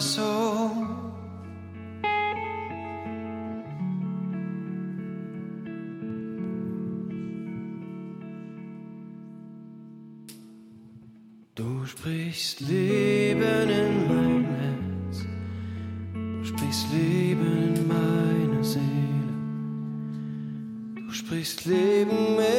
soul. Du sprichst Leben in mein Herz, du sprichst Leben in meine Seele, du sprichst Leben in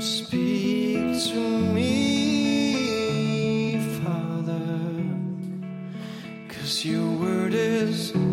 Speak to me, Father, cause your word is.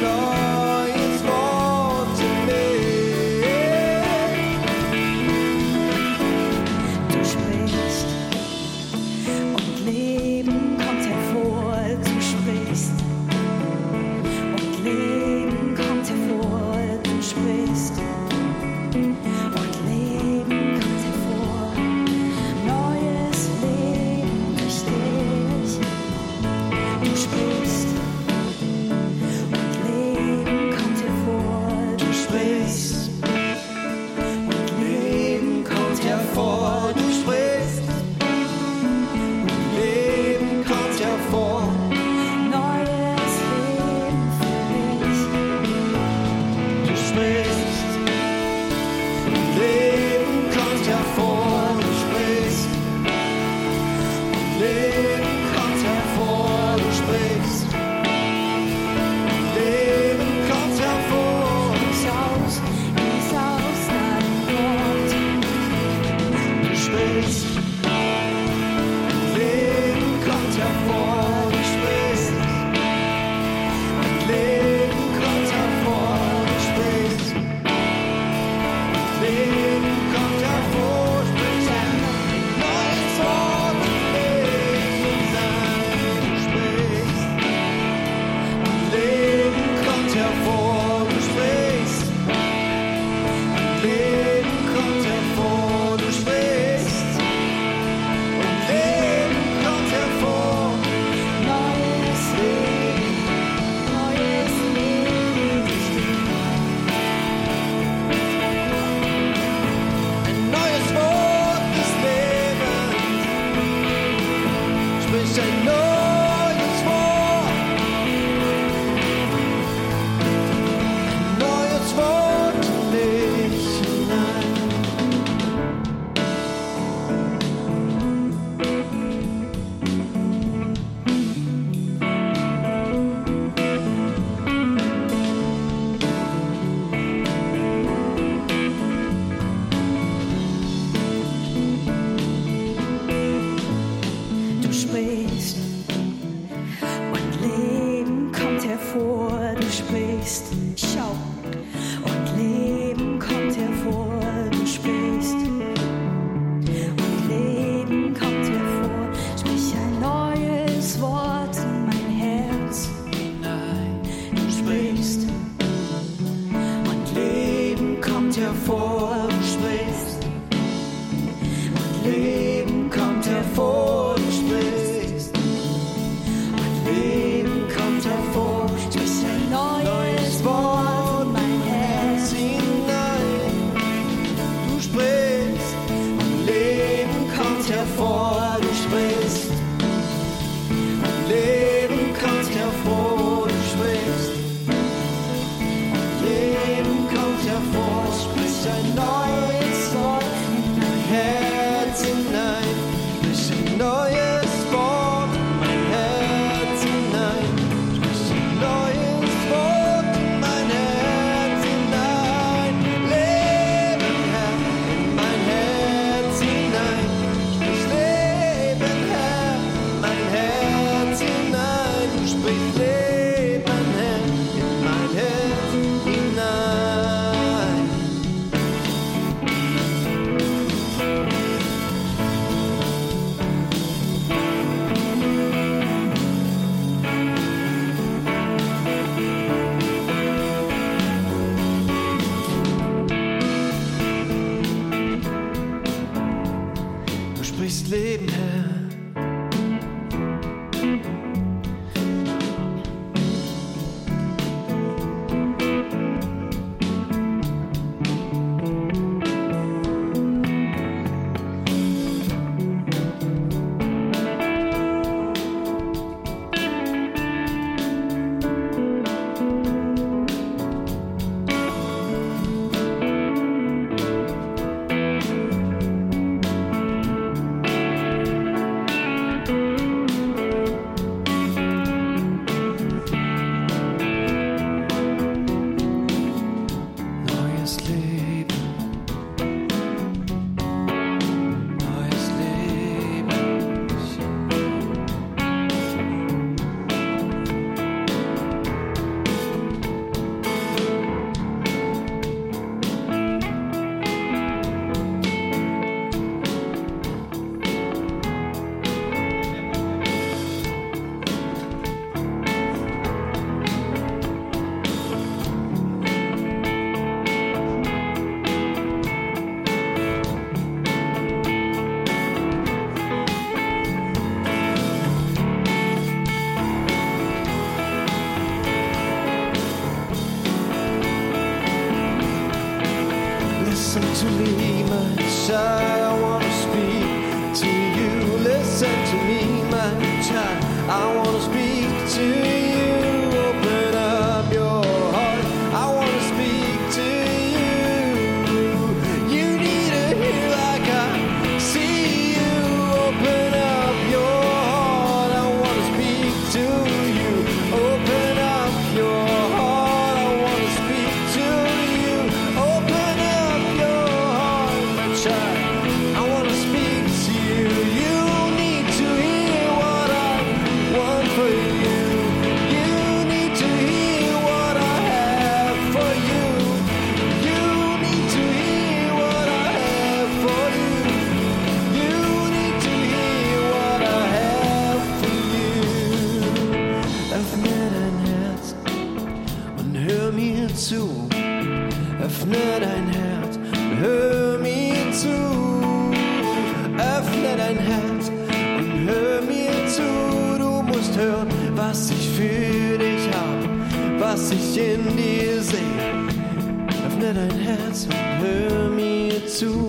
No. zu, öffne dein Herz, hör mir zu. Öffne dein Herz und hör mir zu. Du musst hören, was ich für dich habe, was ich in dir sehe. Öffne dein Herz und hör mir zu.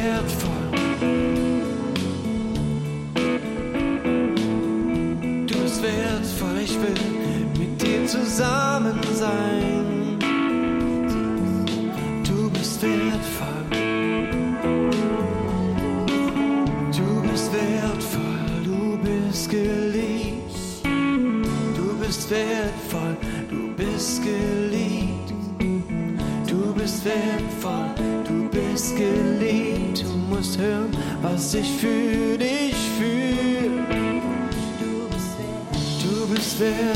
set ich für dich fühle. Du bist wert. Du bist wert.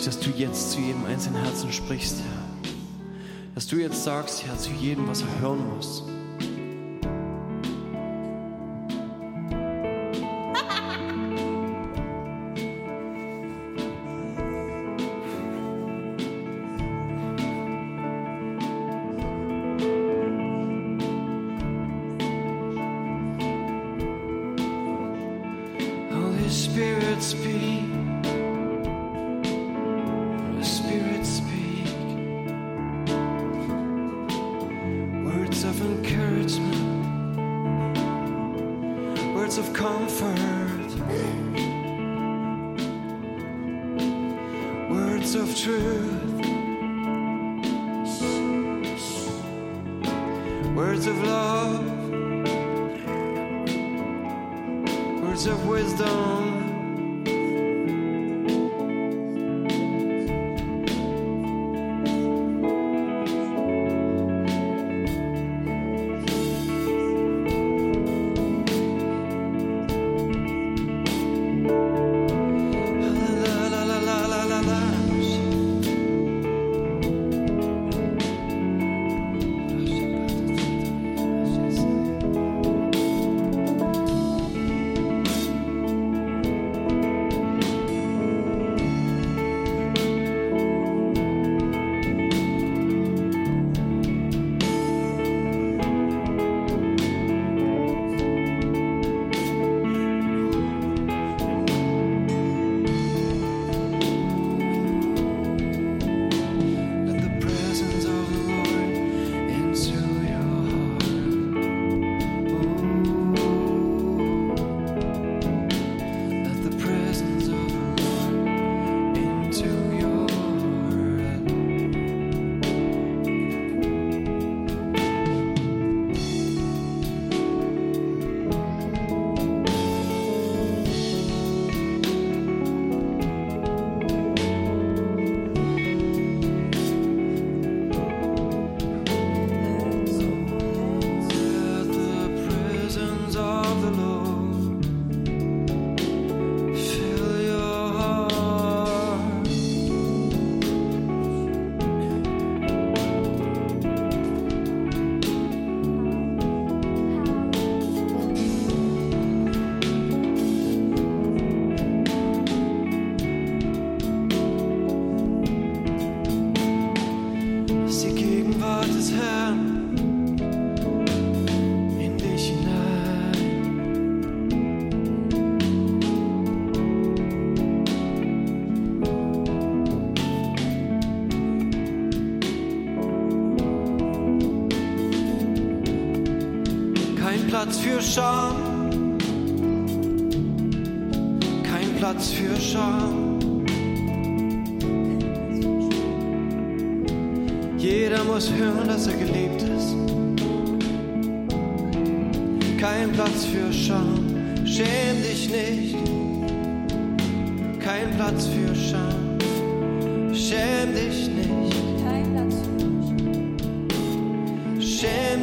ich, dass du jetzt zu jedem einzelnen Herzen sprichst, Herr. Dass du jetzt sagst, Herr, zu jedem, was er hören muss.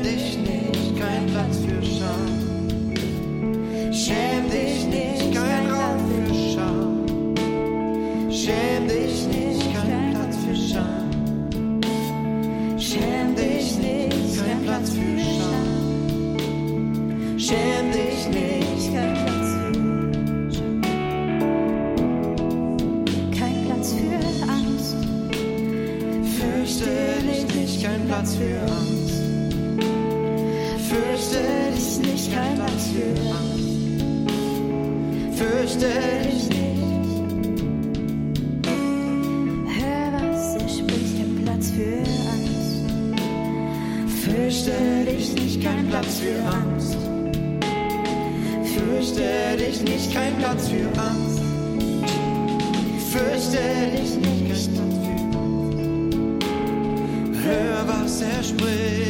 dich nicht, kein Platz für Scham. Schäm laissais jouer.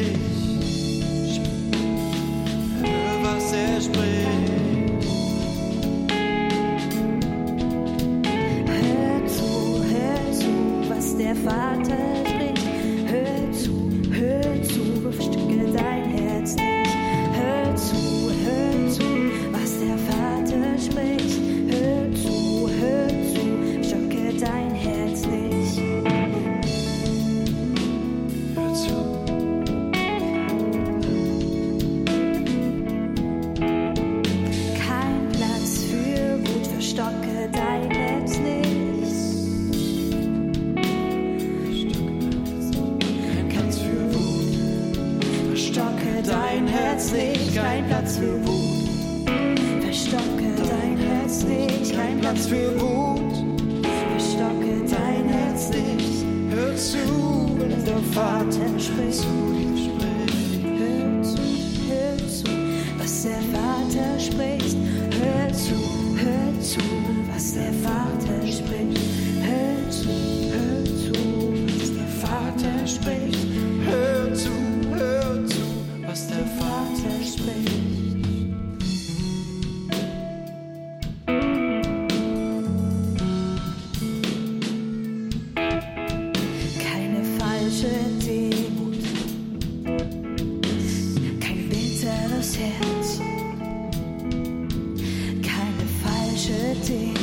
eternity.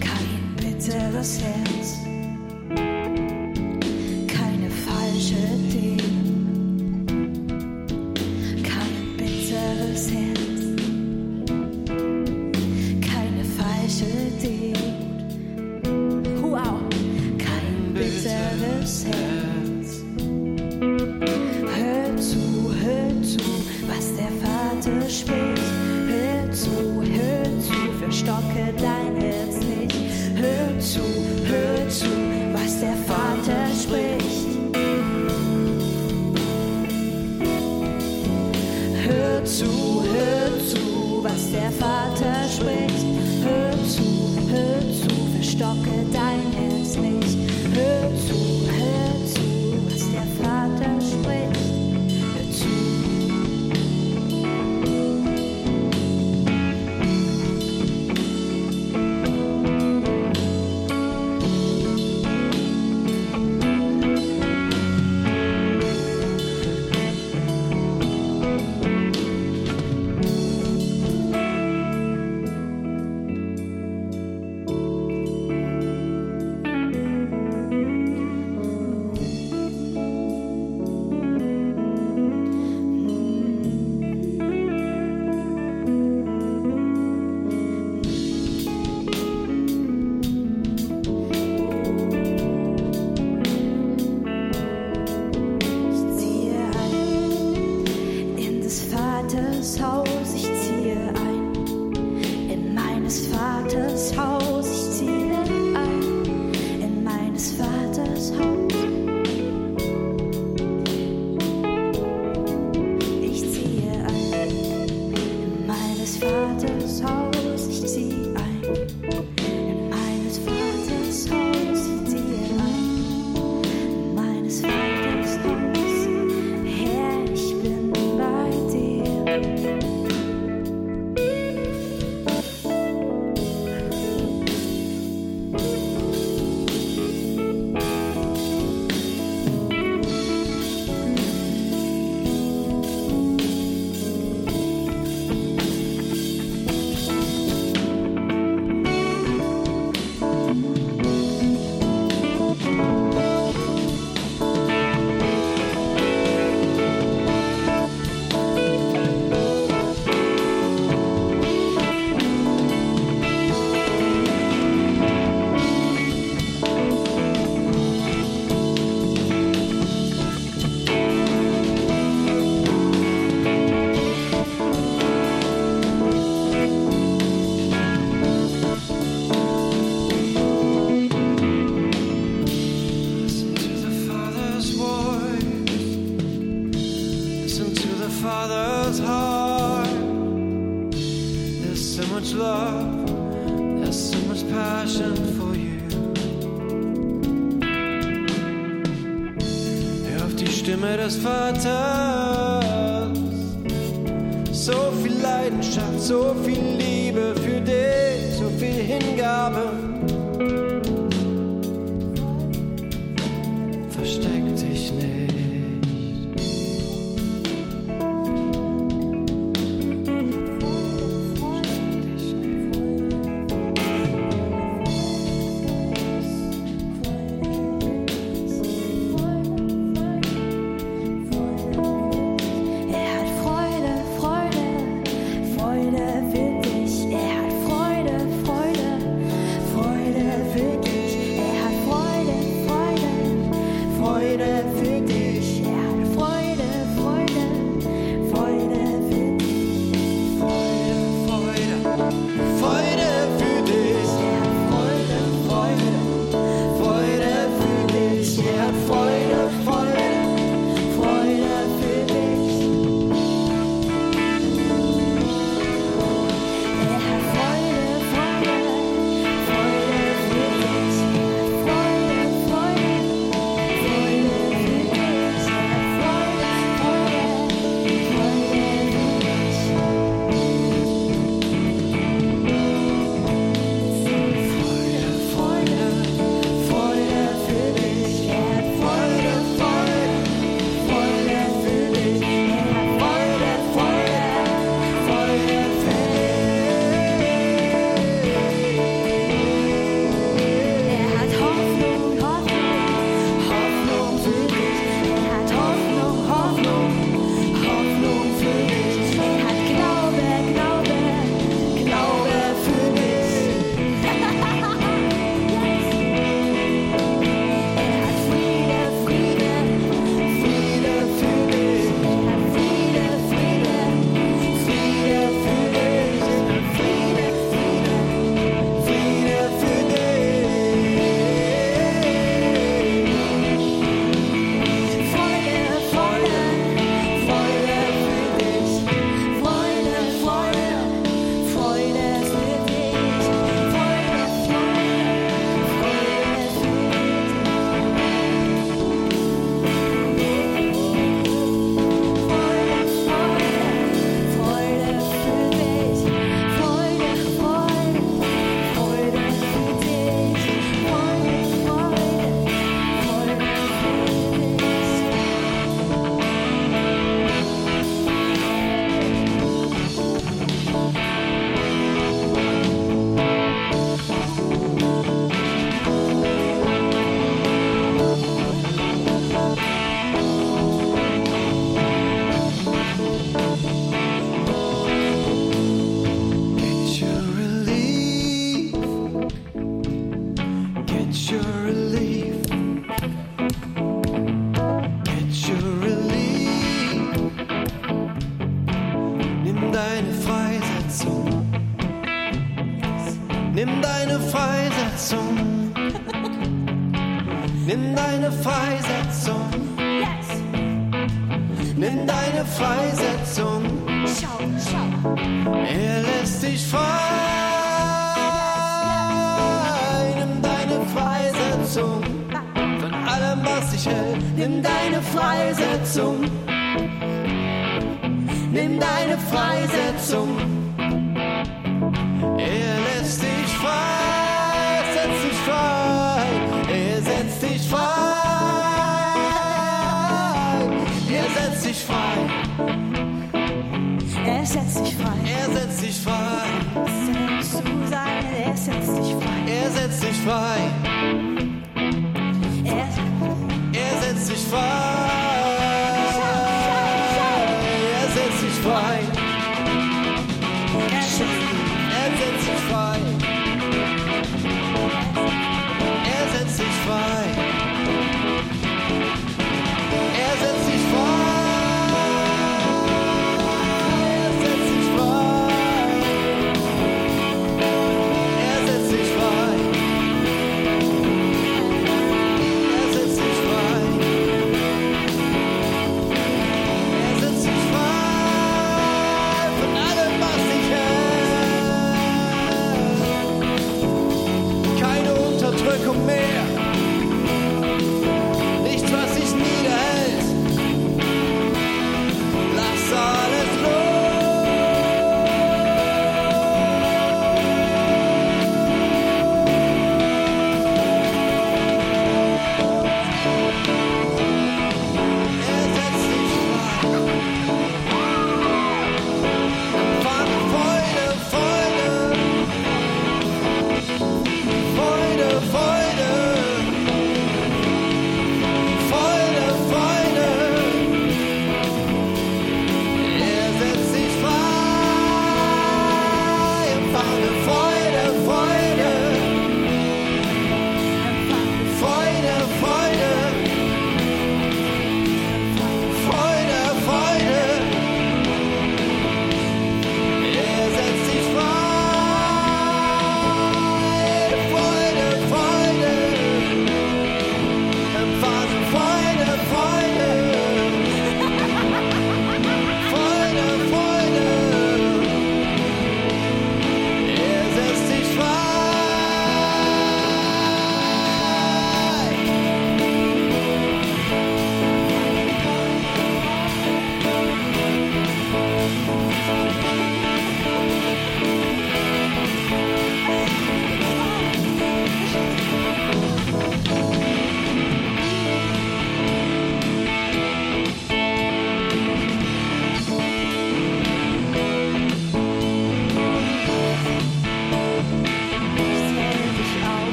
Caliente de los cielos.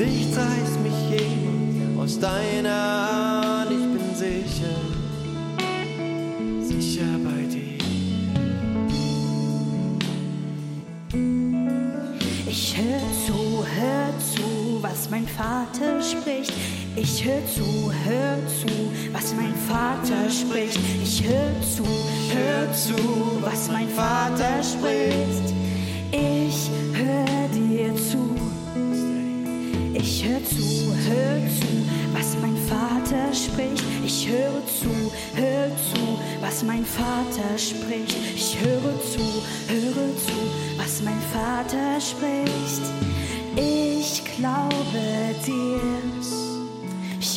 Nichts reißt mich jemals aus deiner Hand. Ich bin sicher, sicher bei dir. Ich hör zu, hör zu, was mein Vater spricht. Ich hör zu, hör zu, was mein Vater spricht. Ich hör zu, hör zu, was mein Vater spricht. Ich hör. Ich hör zu, hör zu, was mein Vater spricht. Ich höre zu, hör zu, was mein Vater spricht. Ich höre zu, höre zu, was mein Vater spricht. Ich glaube dir.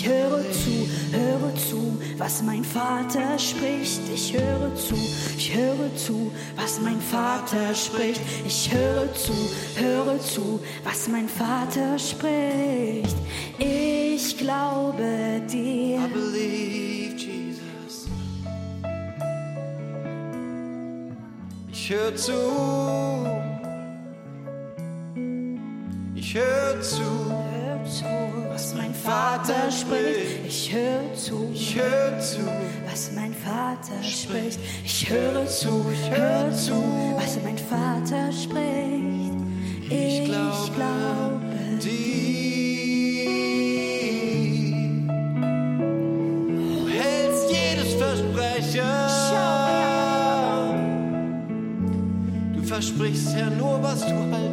Höre zu, höre zu, was mein Vater spricht. Ich höre zu, ich höre zu, was mein Vater spricht. Ich höre zu, höre zu, was mein Vater spricht. Ich glaube dir. Ich hör zu. Ich hör zu. Zu, was mein Vater spricht. Ich höre zu, Ich hör zu. was mein Vater spricht. Ich höre zu, ich höre zu, was mein Vater spricht. Ich glaube dir. Du hältst jedes Versprechen. Du versprichst ja nur, was du halten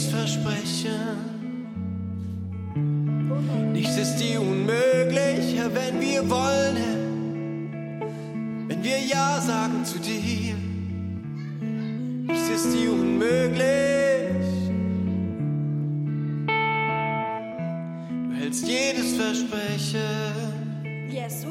jedes Versprechen. Nichts ist dir unmöglich, Herr, wenn wir wollen, Herr. Wenn wir Ja sagen zu dir. Nichts ist dir unmöglich. Du hältst jedes Versprechen. Yes. Ich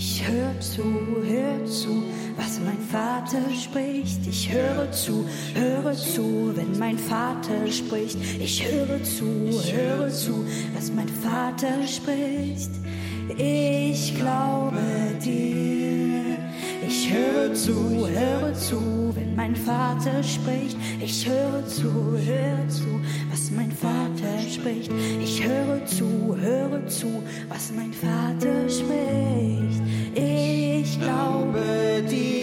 Ich höre zu, höre zu, was mein Vater spricht. Ich höre zu, höre zu, wenn mein Vater spricht. Ich höre zu, höre zu, was mein Vater spricht. Ich glaube dir. Ich höre zu, höre zu, wenn mein Vater spricht. Ich höre zu, höre zu, was mein Vater spricht. Ich höre zu, höre zu, was mein Vater spricht. Ich glaube dir.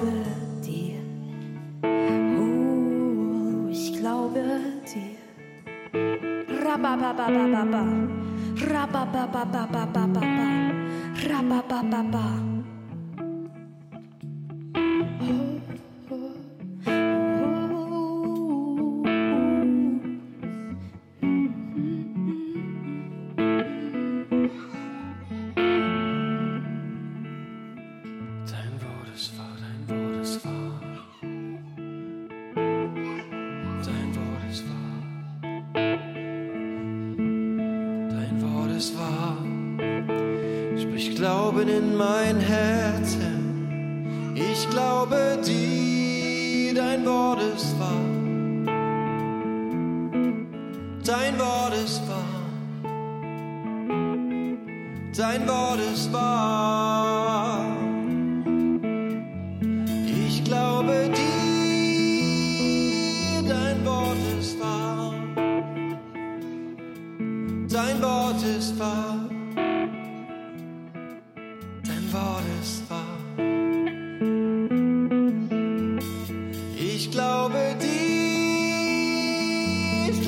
glaube dir. Oh, ich glaube dir. Rabababababa. Rabababababa. Rababababa.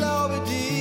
glaube dir.